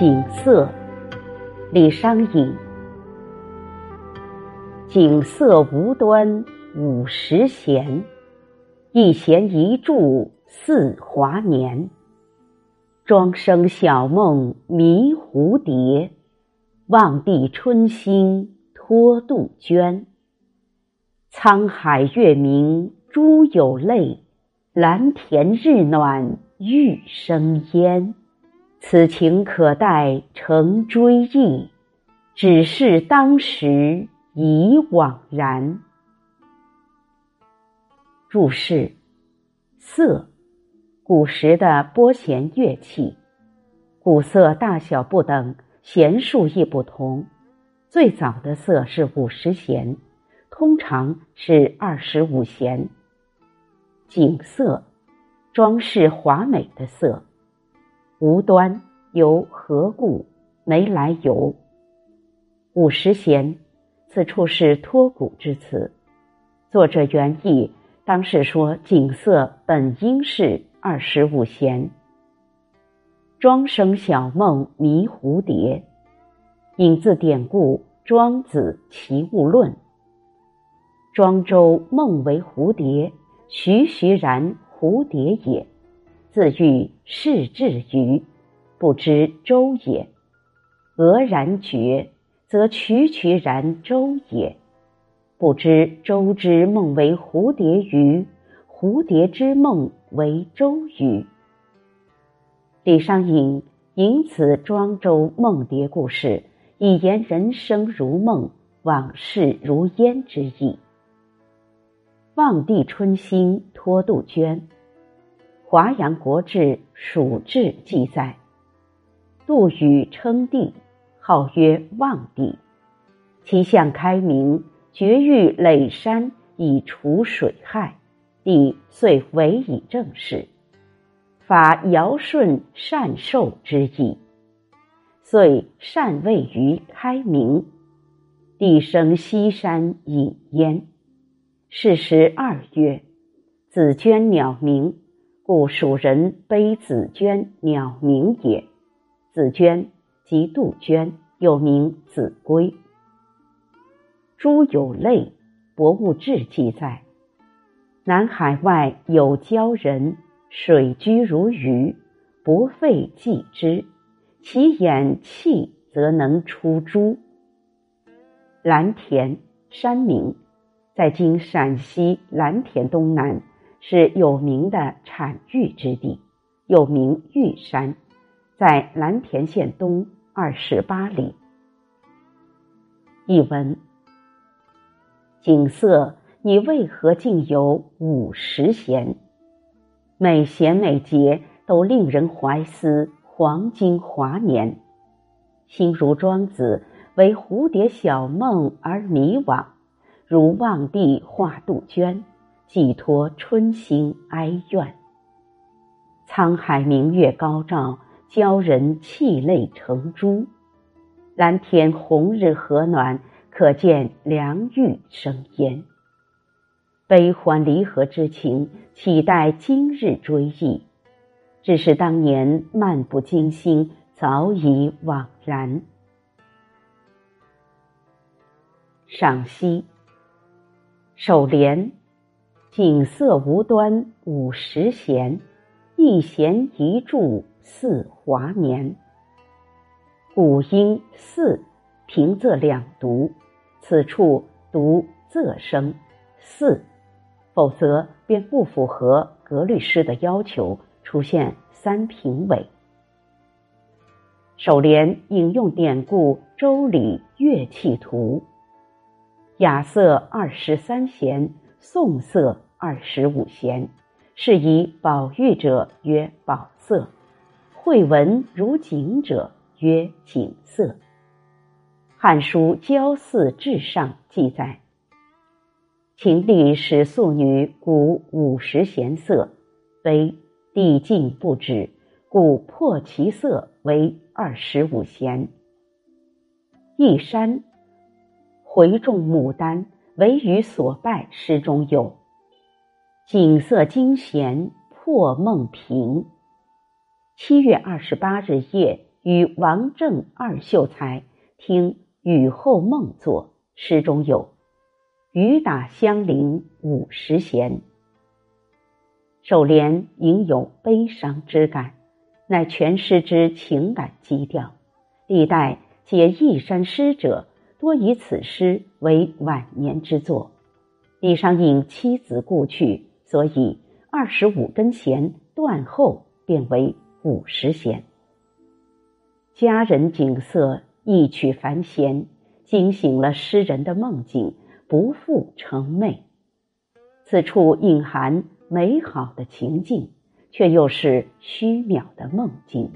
景色，李商隐。景色无端五十弦，一弦一柱似华年。庄生晓梦迷蝴蝶，望帝春心托杜鹃。沧海月明珠有泪，蓝田日暖玉生烟。此情可待成追忆，只是当时已惘然。注释：瑟，古时的拨弦乐器，鼓瑟大小不等，弦数亦不同。最早的瑟是五十弦，通常是二十五弦。景色，装饰华美的色。无端由何故？没来由。五十弦，此处是托古之词。作者原意当是说景色本应是二十五弦。庄生晓梦迷蝴蝶，引自典故《庄子·齐物论》。庄周梦为蝴蝶，徐徐然蝴蝶也。自喻视至于，不知周也；俄然觉，则曲曲然周也。不知周之梦为蝴蝶于，蝴蝶之梦为周于。李商隐引此庄周梦蝶故事，以言人生如梦，往事如烟之意。望帝春心托杜鹃。《华阳国志·蜀志》记载，杜宇称帝，号曰望帝，其相开明，绝育垒山以除水害，帝遂委以政事，法尧舜禅寿之意，遂禅位于开明。帝生西山隐焉，是时二月，紫鹃鸟鸣。故蜀人悲紫鹃鸟鸣也。紫鹃即杜鹃，又名子规。珠有泪，博物志记载：南海外有鲛人，水居如鱼，不费计之，其眼气则能出珠。蓝田山名，在今陕西蓝田东南。是有名的产玉之地，又名玉山，在蓝田县东二十八里。译文：景色，你为何竟有五十弦？每弦每节都令人怀思黄金华年，心如庄子为蝴蝶小梦而迷惘，如望帝画杜鹃。寄托春心哀怨。沧海明月高照，鲛人泣泪成珠；蓝天红日和暖，可见良玉生烟。悲欢离合之情，岂待今日追忆？只是当年漫不经心，早已惘然。赏析：首联。景色无端五十弦，一弦一柱似华年。古音四平仄两读，此处读仄声四，否则便不符合格律诗的要求，出现三平尾。首联引用典故《周礼乐器图》，雅瑟二十三弦，颂瑟。二十五弦，是以宝玉者曰宝色，会文如景者曰景色。《汉书·郊祀志上》记载：秦帝使素女鼓五十弦瑟，悲帝尽不止，故破其瑟为二十五弦。一山回种牡丹，惟余所败诗中有“景色惊闲破梦平”。七月二十八日夜，与王正二秀才听雨后梦作诗中有“雨打香菱五十弦”。首联隐有悲伤之感，乃全诗之情感基调。历代皆义山诗者多以此诗为晚年之作。李商隐妻子故去，所以二十五根弦断后，变为五十弦。佳人景色一曲繁弦，惊醒了诗人的梦境，不复成寐。此处隐含。美好的情境，却又是虚渺的梦境，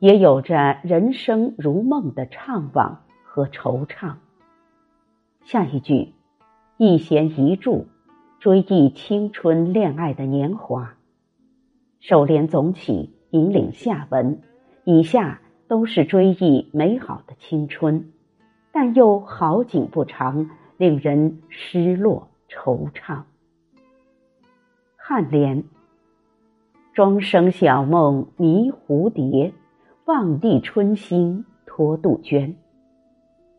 也有着人生如梦的怅惘和惆怅。下一句，一弦一柱，追忆青春恋爱的年华。首联总起，引领下文，以下都是追忆美好的青春，但又好景不长，令人失落惆怅。颔联：庄生晓梦迷蝴蝶，望帝春心托杜鹃。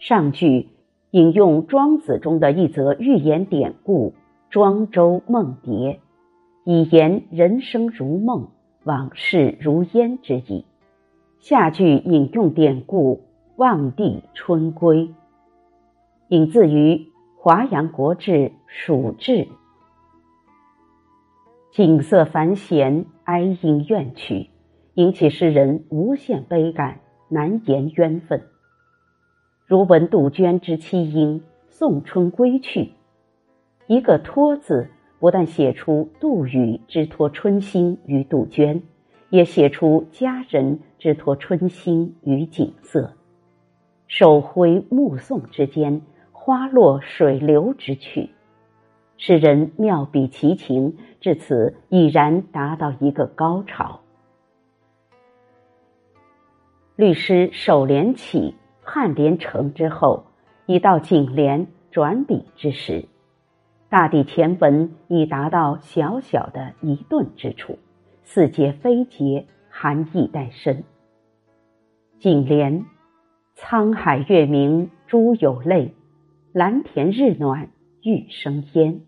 上句引用庄子中的一则寓言典故《庄周梦蝶》，以言人生如梦，往事如烟之意。下句引用典故《望帝春归》，引自于《华阳国志·蜀志》。景色繁弦，哀音怨曲，引起诗人无限悲感，难言冤愤。如闻杜鹃之凄音，送春归去。一个“托”字，不但写出杜宇之托春心于杜鹃，也写出佳人之托春心于景色。手挥目送之间，花落水流之趣。诗人妙笔奇情，至此已然达到一个高潮。律诗首联起，颔联成之后，已到颈联转笔之时，大抵前文已达到小小的一顿之处，似结非结，含义待深。颈联：沧海月明珠有泪，蓝田日暖玉生烟。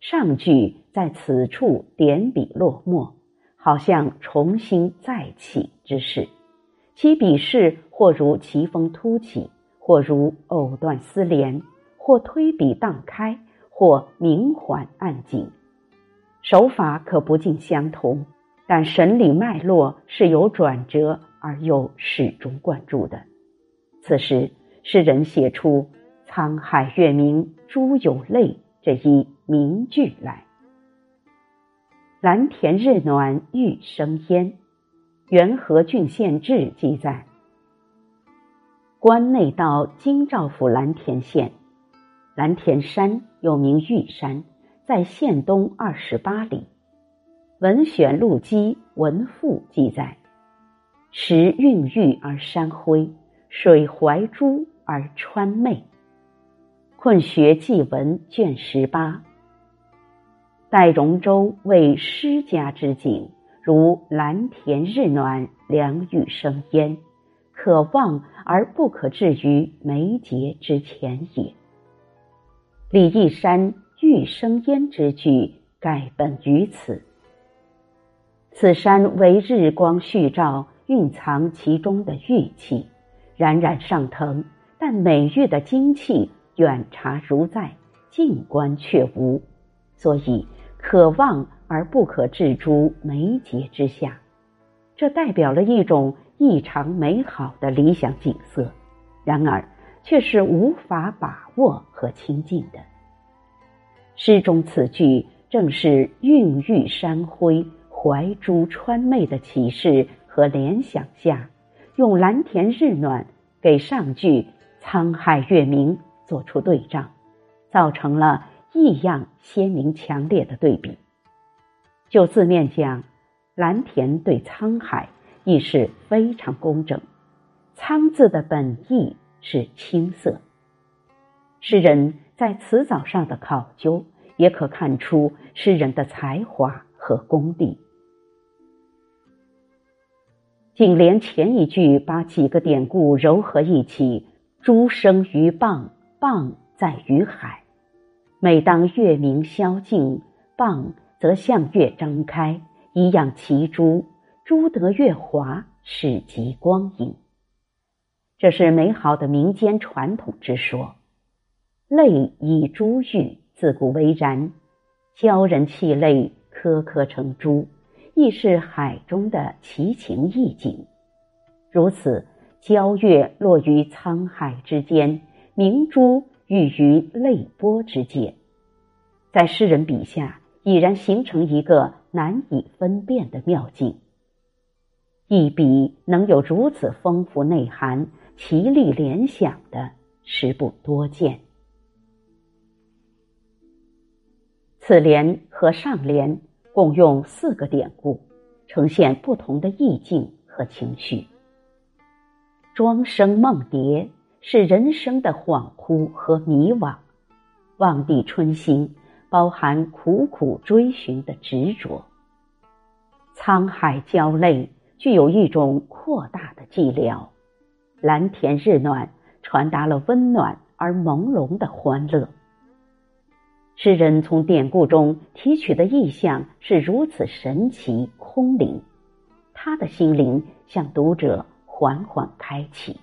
上句在此处点笔落墨，好像重新再起之势。其笔势或如奇峰突起，或如藕断丝连，或推笔荡开，或明缓暗紧。手法可不尽相同，但神理脉络是有转折而又始终贯注的。此时，诗人写出“沧海月明珠有泪”这一。名句来，蓝田日暖玉生烟。元和郡县志记载，关内到京兆府蓝田县，蓝田山又名玉山，在县东二十八里。文选录基文赋记载，池蕴玉而山辉，水怀珠而川媚。困学记文卷十八。待容州为诗家之景，如蓝田日暖，凉雨生烟，可望而不可至于眉睫之前也。李义山玉生烟之句，盖本于此。此山为日光煦照，蕴藏其中的玉气，冉冉上腾，但美玉的精气远察如在，近观却无，所以。可望而不可置诸眉睫之下，这代表了一种异常美好的理想景色，然而却是无法把握和亲近的。诗中此句正是孕育山辉、怀珠川媚的启示和联想下，用蓝田日暖给上句沧海月明做出对仗，造成了。异样鲜明强烈的对比。就字面讲，蓝田对沧海亦是非常工整。沧字的本意是青色，诗人在词藻上的考究，也可看出诗人的才华和功力。颈联前一句把几个典故糅合一起：“珠生于蚌，蚌在于海。每当月明宵静，蚌则向月张开，以养其珠。珠得月华，始极光影。”这是美好的民间传统之说。泪以珠喻，自古为然。鲛人泣泪，颗颗成珠。亦是海中的奇情异景，如此皎月落于沧海之间，明珠寓于泪波之间，在诗人笔下已然形成一个难以分辨的妙境。一笔能有如此丰富内涵、奇丽联想的，实不多见。此联和上联。共用四个典故，呈现不同的意境和情绪。庄生梦蝶是人生的恍惚和迷惘，望帝春心包含苦苦追寻的执着。沧海交泪具有一种扩大的寂寥，蓝田日暖传达了温暖而朦胧的欢乐。诗人从典故中提取的意象是如此神奇空灵，他的心灵向读者缓缓开启，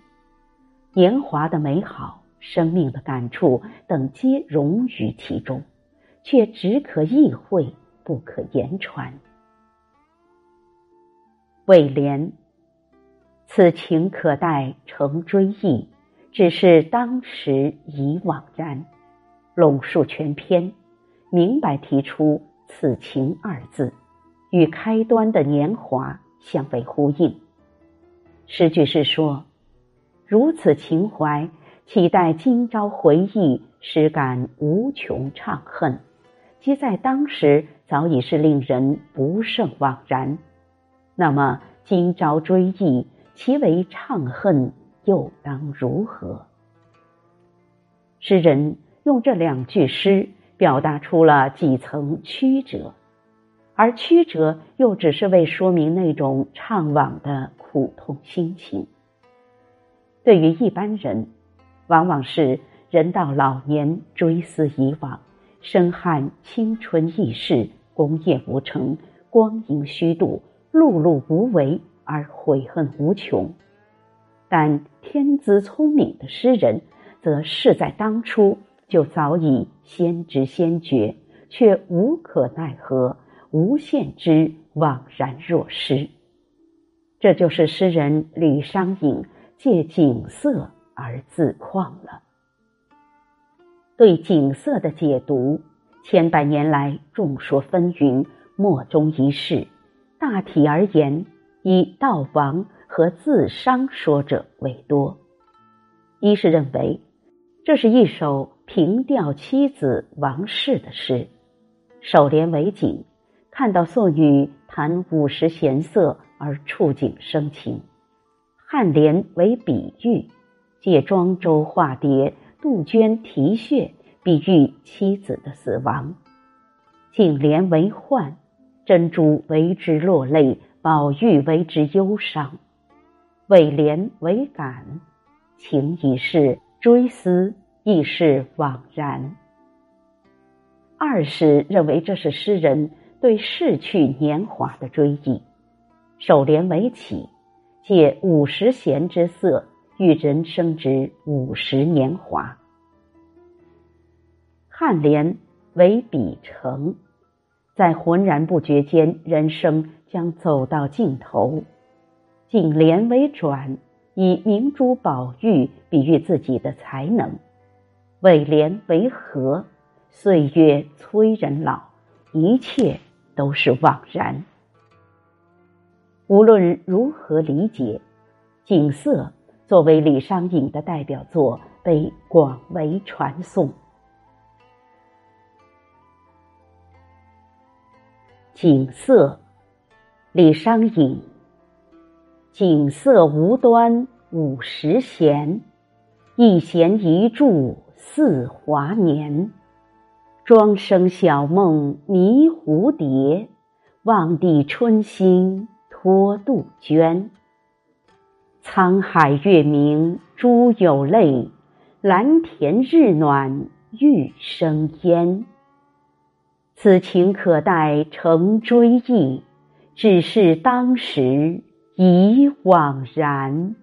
年华的美好、生命的感触等皆融于其中，却只可意会不可言传。尾联：此情可待成追忆，只是当时已惘然。拢述全篇，明白提出“此情”二字，与开端的年华相为呼应。诗句是说：“如此情怀，岂待今朝回忆，实感无穷怅恨。即在当时，早已是令人不胜惘然。那么今朝追忆，其为怅恨，又当如何？”诗人。用这两句诗表达出了几层曲折，而曲折又只是为说明那种怅惘的苦痛心情。对于一般人，往往是人到老年追思以往，深憾青春易逝，功业无成，光阴虚度，碌碌无为而悔恨无穷。但天资聪明的诗人，则事在当初。就早已先知先觉，却无可奈何，无限之惘然若失。这就是诗人李商隐借景色而自况了。对景色的解读，千百年来众说纷纭，莫衷一是。大体而言，以悼亡和自伤说者为多。一是认为，这是一首。凭吊妻子王氏的诗，首联为景，看到素女谈五十闲色而触景生情；颔联为比喻，借庄周化蝶、杜鹃啼血，比喻妻子的死亡；颈联为患，珍珠为之落泪，宝玉为之忧伤；尾联为感，情已逝，追思。亦是枉然。二是认为这是诗人对逝去年华的追忆。首联为起，借五十弦之色，与人生之五十年华。颔联为比成，在浑然不觉间，人生将走到尽头。颈联为转，以明珠宝玉比喻自己的才能。尾联为和，岁月催人老，一切都是枉然。无论如何理解，景色作为李商隐的代表作，被广为传颂。景色，李商隐。景色无端五十弦，一弦一柱。似华年。庄生晓梦迷蝴蝶，望帝春心托杜鹃。沧海月明珠有泪，蓝田日暖玉生烟。此情可待成追忆，只是当时已惘然。